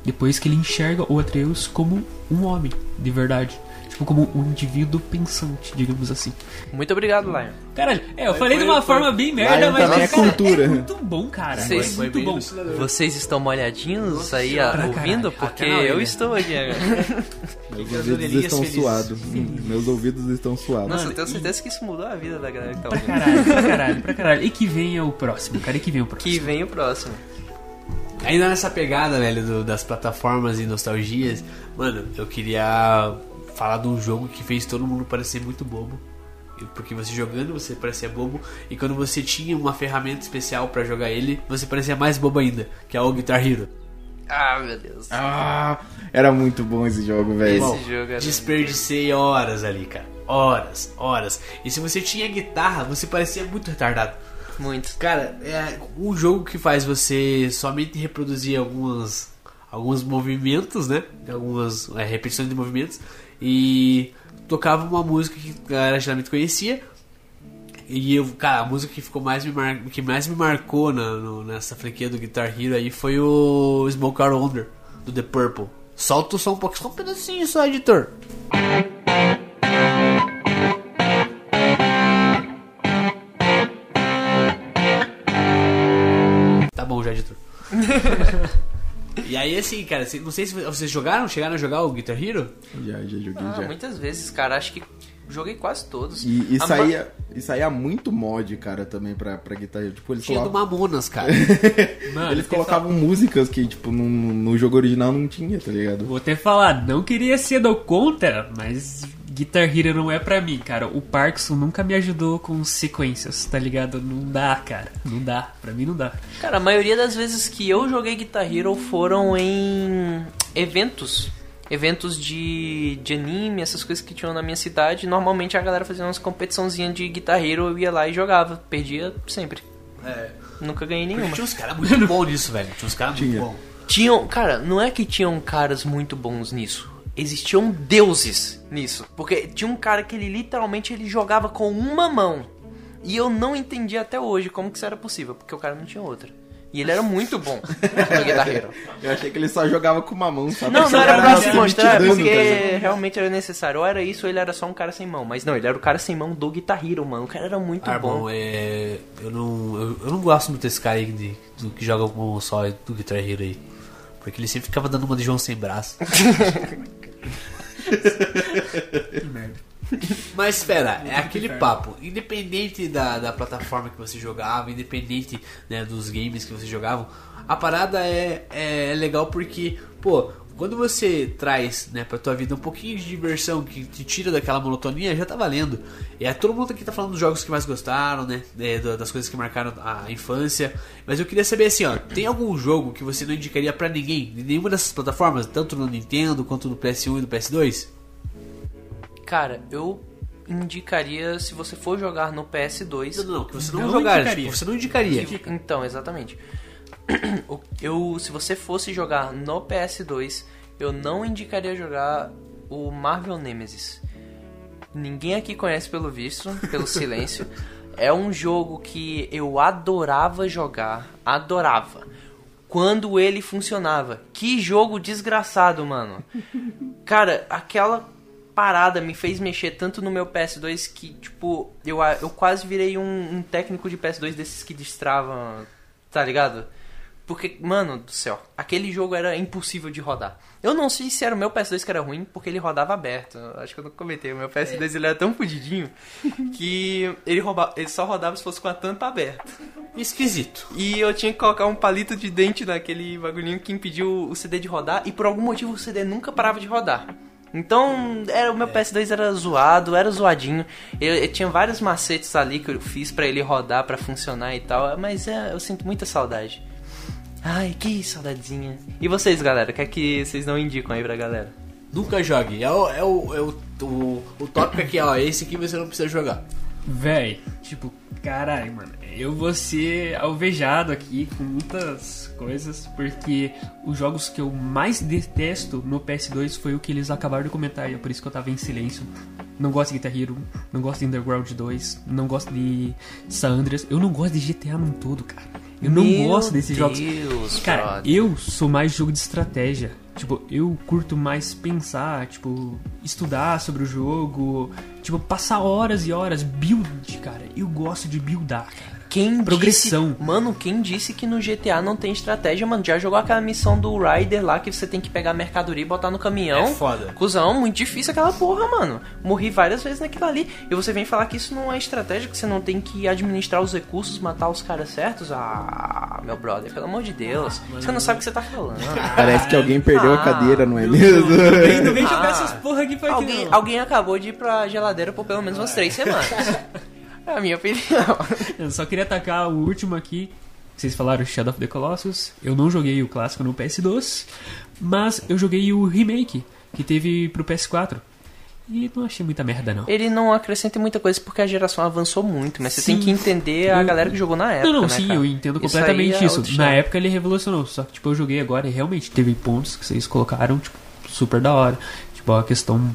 Depois que ele enxerga o Atreus como um homem, de verdade. Tipo, como um indivíduo pensante, digamos assim. Muito obrigado, Lion. Caralho, é, eu falei foi- de uma foi- forma bem merda, Lion mas também é cara, cultura. é muito bom, cara. Sei, é foi muito bom. Vocês estão molhadinhos aí Pra ah, ouvindo? caralho. Porque eu estou aqui agora. Meus ouvidos estão felizes. suados. Hum, Meus ouvidos estão suados. Nossa, eu tenho certeza que isso mudou a vida da galera que tá Pra ouvindo. caralho, pra caralho, pra caralho. E que venha o próximo, cara, e que venha o próximo. Que vem o próximo. Ainda nessa pegada, velho, do- das plataformas e nostalgias, mano, eu queria falar de um jogo que fez todo mundo parecer muito bobo. Porque você jogando, você parecia bobo, e quando você tinha uma ferramenta especial pra jogar ele, você parecia mais bobo ainda, que é o Guitar Hero. Ah, meu Deus. Ah, era muito bom esse jogo, velho. Esse Bom, jogo era- Desperdicei horas ali, cara. Horas, horas. E se você tinha guitarra, você parecia muito retardado. Muito. Cara, é um jogo que faz você somente reproduzir algumas, alguns movimentos, né? Algumas é, repetições de movimentos. E tocava uma música que a galera geralmente conhecia. E eu, cara, a música que ficou mais me mar... que mais me marcou na, no- nessa franquia do Guitar Hero aí foi o Smoke Out Wonder do The Purple. Solta o som um pouquinho, só um pedacinho só, editor. e aí, assim, cara, não sei se vocês jogaram, chegaram a jogar o Guitar Hero? Já, já joguei, Ah, já. muitas vezes, cara. Acho que joguei quase todos. E, e, A saía, e saía muito mod, cara, também pra, pra guitarra. Tipo, eles Tinha do colocavam, Mamonas, cara. Mano, eles colocavam músicas que, tipo, no, no jogo original não tinha, tá ligado? Vou até falar, não queria ser do contra, mas Guitar Hero não é pra mim, cara. O Parkinson nunca me ajudou com sequências, tá ligado? Não dá, cara. Não dá. Pra mim não dá. Cara, a maioria das vezes que eu joguei Guitar Hero foram em eventos. Eventos de, de anime, essas coisas que tinham na minha cidade. Normalmente a galera fazia umas competiçãozinhas de Guitar Hero, eu ia lá e jogava. Perdia sempre. É. Nunca ganhei Porque nenhuma. tinha uns caras muito bons nisso, velho. Tinha uns caras muito bons. Tinham, cara, não é que tinham caras muito bons nisso. Existiam deuses nisso. Porque tinha um cara que ele literalmente ele jogava com uma mão. E eu não entendi até hoje como que isso era possível, porque o cara não tinha outra. E ele era muito bom no Guitar Hero. Eu achei que ele só jogava com uma mão, sabe? Não, não era pra se mostrar, porque tá ligado? realmente era necessário. Ou era isso, ou ele era só um cara sem mão. Mas não, ele era o cara sem mão do Guitar Hero, mano. O cara era muito Ah, bom. bom, é. Eu não, eu, eu não gosto muito desse cara aí de, do que joga com mão só do Guitar Hero aí. Porque ele sempre ficava dando uma de João sem braço. Mas espera, é aquele papo. Independente da, da plataforma que você jogava, independente né, dos games que você jogavam, a parada é, é legal porque, pô, quando você traz né, pra tua vida um pouquinho de diversão que te tira daquela monotonia, já tá valendo. E é, todo mundo aqui tá falando dos jogos que mais gostaram, né? é, da- das coisas que marcaram a infância. Mas eu queria saber assim, ó, tem algum jogo que você não indicaria pra ninguém, de nenhuma dessas plataformas, tanto no Nintendo quanto no PS1 e no PS2? Cara, eu indicaria se você for jogar no PS2. Não, não, que você não, Não indicaria. tipo, você não indicaria. Então, exatamente. Eu, se você fosse jogar no PS2, eu não indicaria jogar o Marvel Nemesis. Ninguém aqui conhece pelo visto, pelo silêncio. É um jogo que eu adorava jogar, adorava. Quando ele funcionava. Que jogo desgraçado, mano. Cara, aquela parada me fez mexer tanto no meu PS2 que, tipo, eu, eu quase virei um, um técnico de PS2 desses que destravam, tá ligado? Porque, mano do céu, aquele jogo era impossível de rodar. Eu não sei se era o meu PS2 que era ruim, porque ele rodava aberto. Acho que eu não comentei. O meu PS2 ele era tão fudidinho que ele, rouba, ele só rodava se fosse com a tampa aberta. Esquisito. E eu tinha que colocar um palito de dente naquele bagulhinho que impediu o CD de rodar. E por algum motivo o CD nunca parava de rodar. Então, era, o meu PS2 era zoado, era zoadinho. Eu, eu tinha vários macetes ali que eu fiz pra ele rodar, pra funcionar e tal. Mas é, eu sinto muita saudade. Ai, que saudadezinha. E vocês, galera? O que é que vocês não indicam aí pra galera? Nunca jogue. É o, é o, é o, o, o tópico aqui, ó. Esse aqui você não precisa jogar. Véi, tipo, caralho, mano. Eu vou ser alvejado aqui com muitas coisas, porque os jogos que eu mais detesto no PS2 foi o que eles acabaram de comentar, e é por isso que eu tava em silêncio. Não gosto de Guitar Hero, não gosto de Underground 2, não gosto de San Andreas, eu não gosto de GTA num todo, cara. Eu não Meu gosto desses jogos. Deus, Cara, brother. eu sou mais jogo de estratégia. Tipo, eu curto mais pensar, tipo, estudar sobre o jogo, tipo, passar horas e horas, build, cara. Eu gosto de buildar, cara. Quem Progressão. Disse, mano, quem disse que no GTA não tem estratégia, mano? Já jogou aquela missão do Rider lá que você tem que pegar a mercadoria e botar no caminhão? É foda. Cusão, muito difícil aquela porra, mano. Morri várias vezes naquilo ali. E você vem falar que isso não é estratégia, que você não tem que administrar os recursos, matar os caras certos? Ah, meu brother, pelo amor de Deus. você não sabe o que você tá falando. Parece que alguém perdeu Ah. a cadeira, não é mesmo? Vem, não vem jogar Ah. essas porra aqui pra aqui, Alguém, não. alguém acabou de ir pra geladeira por pelo menos umas três semanas. É a minha opinião. Eu só queria atacar o último aqui. Vocês falaram Shadow of the Colossus. Eu não joguei o clássico no PS2, mas eu joguei o remake que teve pro PS4. E não achei muita merda, não. Ele não acrescenta muita coisa porque a geração avançou muito, mas você Sim. tem que entender a Eu- galera que jogou na época. Não, não, né, sim, cara? eu entendo Isso completamente aí é isso. Na época ele revolucionou, só que tipo, eu joguei agora e realmente teve pontos que vocês colocaram, tipo, super da hora. Tipo, a questão.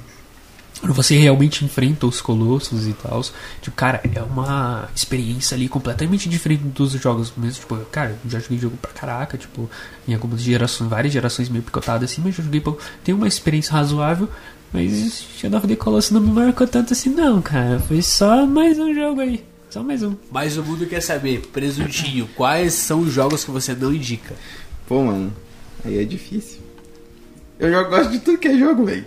Quando você realmente enfrenta os colossos e tal. Tipo, cara, é uma experiência ali completamente diferente dos jogos mesmo. Tipo, cara, eu já joguei jogo pra caraca, tipo, em algumas gerações, várias gerações meio picotadas assim, mas já joguei pouco. Tem uma experiência razoável. Mas Shadow of the Colossus não me marcou tanto assim, não, cara. Foi só mais um jogo aí. Só mais um. Mas o mundo quer saber, presuntinho, quais são os jogos que você não indica? Pô, mano, aí é difícil. Eu já gosto de tudo que é jogo, velho.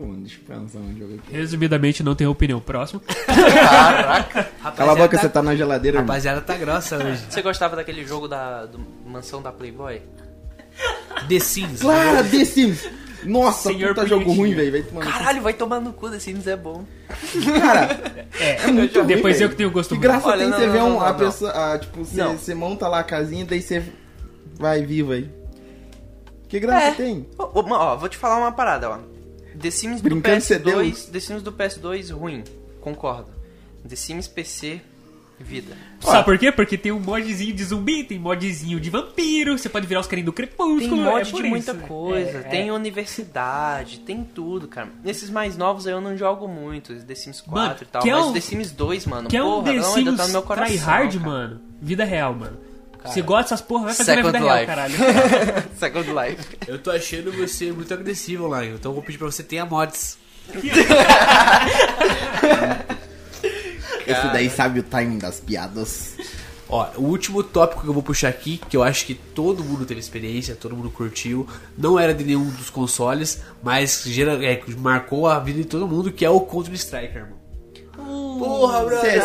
Mano, eu um jogo aqui. Resumidamente, não tenho opinião. Próximo. Cala a boca, você tá na geladeira. Rapaziada tá grossa hoje. Você gostava daquele jogo da do Mansão da Playboy? The Sims. Claro, The Sims! Nossa, Senhor puta jogo ruim, velho. Caralho, vai tomar no cu, The Sims é bom. É, muito ruim, depois eu velho. que tenho gosto Que muito. graça Olha, tem não, você não, ver não, um, não, a não. pessoa. ah, tipo, você, monta lá a casinha, daí você vai vivo aí. Que graça É. tem? Ó, ó, vou te falar uma parada, ó. The Sims do Brincando ser PS2, Deus. The Sims do PS2 ruim, concordo. The Sims PC vida. Sabe por quê? Porque tem um modzinho de zumbi, tem modzinho de vampiro, você pode virar os carinhos do crepúsculo. Tem mod é de muita isso. coisa, É, tem universidade, tem tudo, cara. Nesses mais novos aí eu não jogo muito, The Sims 4 Mano, e tal, é mas um- The Sims 2, mano, Que é um porra, The não, ainda Sims tá no meu coração. tryhard, cara. mano. Vida real, mano. Você gosta dessas porra, vai fazer Second vida real, caralho. Second Life. Eu tô achando você muito agressivo online, então eu vou pedir pra você tenha mods. Esse daí sabe o timing das piadas. Ó, o último tópico que eu vou puxar aqui, que eu acho que todo mundo teve experiência, todo mundo curtiu, não era de nenhum dos consoles, mas gera, é, marcou a vida de todo mundo, que é o Counter Strike, irmão. Porra, brother!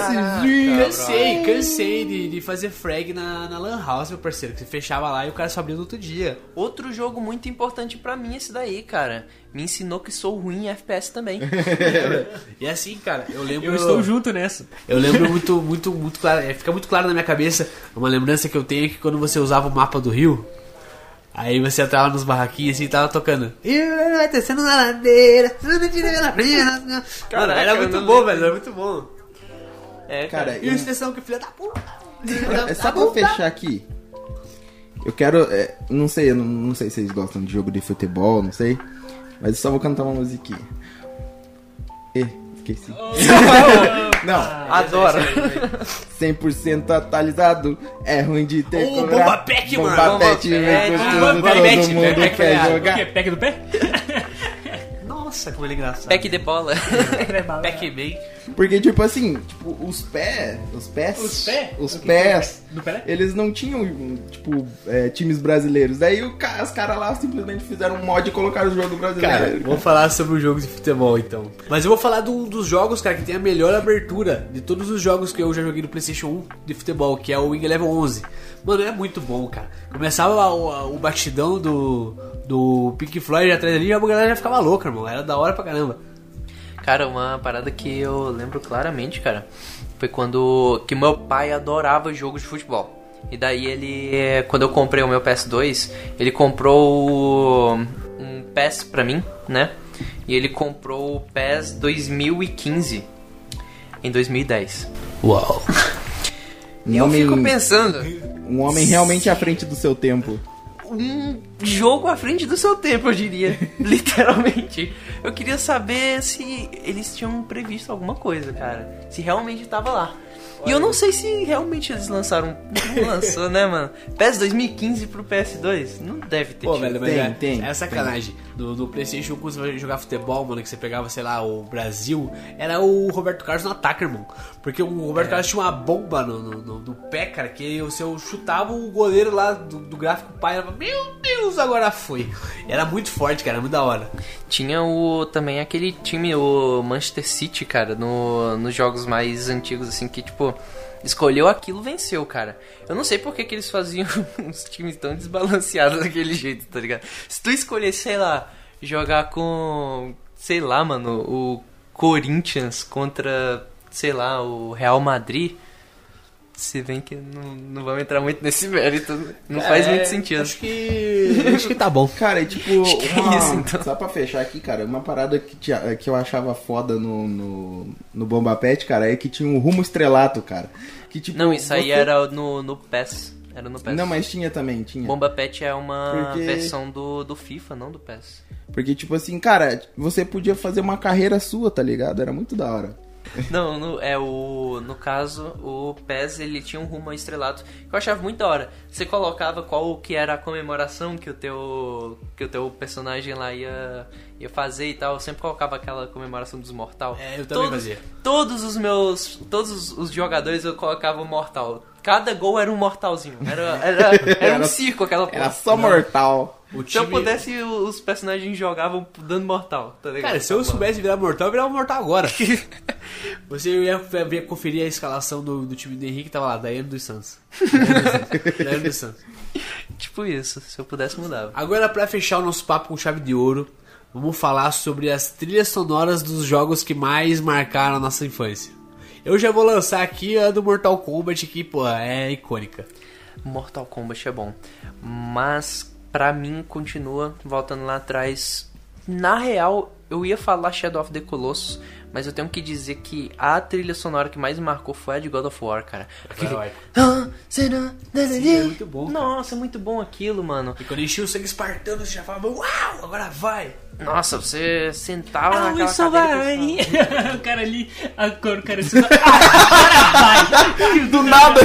Cansei, cansei de, de fazer frag na, na Lan House, meu parceiro. Que você fechava lá e o cara só abria no outro dia. Outro jogo muito importante pra mim esse daí, cara. Me ensinou que sou ruim em FPS também. E assim, cara, eu lembro. Eu estou junto nessa. Eu lembro muito, muito, muito claro. é, Fica muito claro na minha cabeça. Uma lembrança que eu tenho é que quando você usava o mapa do Rio, aí você entrava nos barraquinhos assim e tava tocando. "Eu vai descendo na ladeira, não tira pela frente." Mano, Caraca, era muito bom, velho, era muito bom. É, Cara, E eu- a expressão que filha da puta. É só pra fechar aqui. Eu quero. é, não sei, eu não, não sei se vocês gostam de jogo de futebol, não sei. Mas eu só vou cantar uma musiquinha. E, esqueci. não, Adoro. 100% atualizado. É ruim de ter Ô. Bomba Pet, mano. Bomba Pet, todo mundo quer Pet. O jogar. quê? Pack do pé? Nossa, como ele é engraçado. Pack de bola. Pac-Man. Porque, tipo assim, tipo, os pés. Os pés. Os pés? Os pés. Do Pelé? Eles não tinham, tipo, é, times brasileiros. Daí o os caras lá simplesmente fizeram um mod e colocaram o jogo brasileiro. Cara, vou falar sobre o jogo de futebol então. Mas eu vou falar de um dos jogos, cara, que tem a melhor abertura de todos os jogos que eu já joguei no PlayStation 1 de futebol, que é o Wing Eleven 11. Mano, é muito bom, cara. Começava o, o batidão do, do Pink Floyd atrás ali e a galera já ficava louca, irmão. Era da hora pra caramba. Cara, uma parada que eu lembro claramente, cara, foi quando que meu pai adorava jogos de futebol. E daí ele, quando eu comprei o meu PS2, ele comprou um PES pra mim, né? E ele comprou o PES 2015 em 2010. Uau. Um E eu homem, fico pensando, um homem realmente à frente do seu tempo. Um jogo à frente do seu tempo, eu diria. Literalmente. Eu queria saber se eles tinham previsto alguma coisa, cara. Se realmente tava lá. E eu não sei se realmente eles lançaram. Não lançou, né, mano? PES 2015 pro PS2? Não deve ter Pô, tido. velho, mas Tem, é, tem, é sacanagem. No, no PlayStation, quando você vai jogar futebol, mano, que você pegava, sei lá, o Brasil, era o Roberto Carlos no ataque, irmão. Porque o Roberto Carlos tinha uma bomba no, no, no- no pé, cara, que se eu chutava o goleiro lá do, do gráfico pai, era, meu Deus, agora foi. Era muito forte, cara, muito da hora. Tinha o também aquele time, o Manchester City, cara, no, nos jogos mais antigos, assim, que tipo, escolheu aquilo, venceu, cara. Eu não sei por que, que eles faziam uns times tão desbalanceados daquele jeito, tá ligado? Se tu escolhesse, sei lá, jogar com, sei lá, mano, o Corinthians contra, sei lá, o Real Madrid. Se bem que não, não vamos entrar muito nesse mérito, não faz É, muito sentido. Acho que. acho que tá bom. Cara, e tipo, que é uma- isso, então. só pra fechar aqui, cara, uma parada que, tinha- que eu achava foda no, no, no Bomba Pet, cara, é que tinha um rumo estrelato, cara. Que, tipo, Não, isso aí você- era no, no PES. Era no PES. Não, mas tinha também, tinha. Bomba Pet é uma Porque- versão do, do FIFA, não do PES. Porque, tipo assim, cara, você podia fazer uma carreira sua, tá ligado? Era muito da hora. Não, no, é o. No caso, o PES ele tinha um rumo ao estrelato que eu achava muito da hora. Você colocava qual que era a comemoração que o teu. que o teu personagem lá ia, ia fazer e tal. Eu sempre colocava aquela comemoração dos mortal. É, eu também todos, fazia. Todos os meus. Todos os, jogadores eu colocava um mortal. Cada gol era um mortalzinho. Era, era, era um circo aquela porra. Era só mortal. O Se eu time- pudesse, os personagens jogavam dando mortal, tá ligado? Cara, se eu soubesse virar mortal, eu virava mortal agora. Você ia ver, conferir a escalação do, do time do Henrique, tava lá, Daiane dos Santos. Daiane dos Santos. Tipo isso, se eu pudesse mudava. Agora, pra fechar o nosso papo com chave de ouro, vamos falar sobre as trilhas sonoras dos jogos que mais marcaram a nossa infância. Eu já vou lançar aqui a do Mortal Kombat, que, pô, é icônica. Mortal Kombat é bom. Mas, pra mim, continua, voltando lá atrás. Na real, eu ia falar Shadow of the Colossus, mas eu tenho que dizer que a trilha sonora que mais me marcou foi a de God of War, cara. Aquele... Vai, Ah, será? Sim, é muito bom, cara. Nossa, é muito bom aquilo, mano. E quando enchia o sangue espartano, você já falava, uau, agora vai. Nossa, você sentava Ah, naquela cadeira vai! o cara ali, a cor, o cara assim, ah, agora vai! Do nada!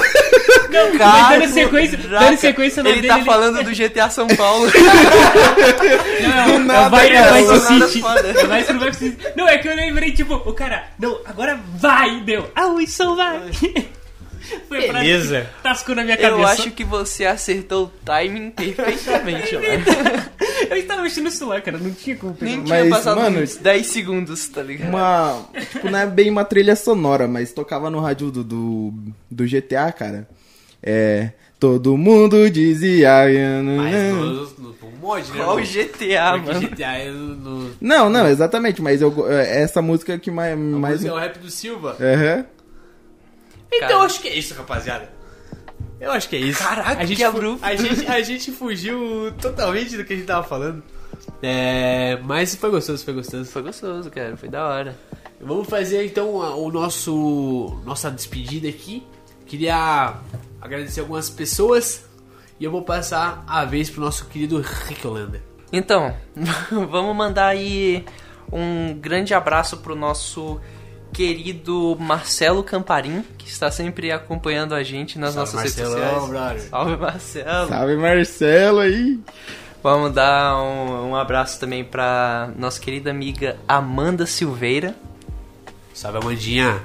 Não, mas Caraca, dando sequência, dando sequência Ele dele, tá ele- falando do GTA São Paulo. Não, é, nada, vai, cara, do nada City. Vice City. Não, é que eu lembrei, tipo, o cara, não, agora vai, deu. Ah, o vai. Foi pra- Beleza. Tascou na minha cabeça. Eu acho que você acertou o timing perfeitamente, mano. Eu estava mexendo no celular, cara, não tinha como pegar. Nem tinha Mas, passado mano, uns 10 segundos, tá ligado? Uma. Tipo, não é bem uma trilha sonora, mas tocava no rádio do, do, do GTA, cara. É. Todo mundo dizia. Mas no, no, no mod, né? Qual GTA, porque mano? GTA é no, no, Não, não, exatamente, mas eu, é essa música que mais. a mais... música é o rap do Silva. Aham. Então Cara. acho que é isso, rapaziada. Eu acho que é isso. Caraca, a gente que abrupto. A gente, a gente fugiu totalmente do que a gente tava falando. É, mas foi gostoso, foi gostoso. Foi gostoso, cara. Foi da hora. Vamos fazer então o nosso nossa despedida aqui. Queria agradecer algumas pessoas e eu vou passar a vez pro nosso querido Rick Holanda. Então, vamos mandar aí um grande abraço pro nosso querido Marcelo Camparim, que está sempre acompanhando a gente nas Salve, nossas redes Marcelão, sociais. brother. Salve, Marcelo! Salve Marcelo aí. Vamos dar um, um abraço também pra nossa querida amiga Amanda Silveira. Salve Amandinha.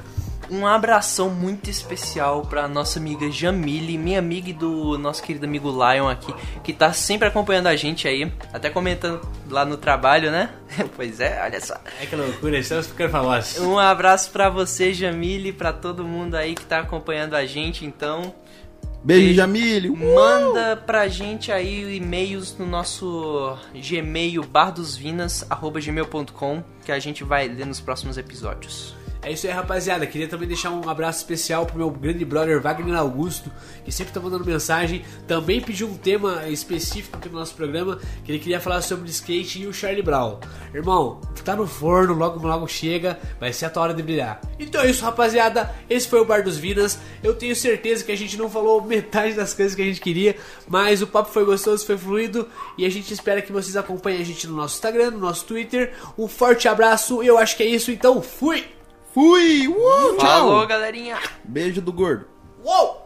Um abração muito especial pra nossa amiga Jamile, minha amiga e do nosso querido amigo Lion aqui, que tá sempre acompanhando a gente aí, até comentando lá no trabalho, né? pois é, olha só. É que loucura, estamos ficando famosos. Um abraço pra você, Jamile, pra todo mundo aí que tá acompanhando a gente, então. Beijo, Beijo. Jamílio. Manda pra gente aí e-mails no nosso Gmail bardosvinas@gmail.com que a gente vai ler nos próximos episódios. É isso aí, rapaziada. Queria também deixar um abraço especial pro meu grande brother Wagner Augusto, que sempre tá mandando mensagem. Também pediu um tema específico aqui no nosso programa, que ele queria falar sobre skate e o Charlie Brown. Irmão, tá no forno, logo logo chega, vai ser a tua hora de brilhar. Então é isso, rapaziada. Esse foi o Bar dos Vinas. Eu tenho certeza que a gente não falou metade das coisas que a gente queria, mas o papo foi gostoso, foi fluido e a gente espera que vocês acompanhem a gente no nosso Instagram, no nosso Twitter. Um forte abraço. Eu acho que é isso, então fui! Fui! Uh, tchau! Falou, galerinha! Beijo do gordo. Uou!